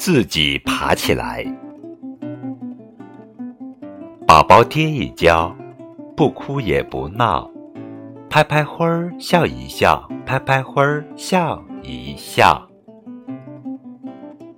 自己爬起来。宝宝跌一跤不哭也不闹。拍拍灰儿笑一笑拍拍灰儿笑一笑。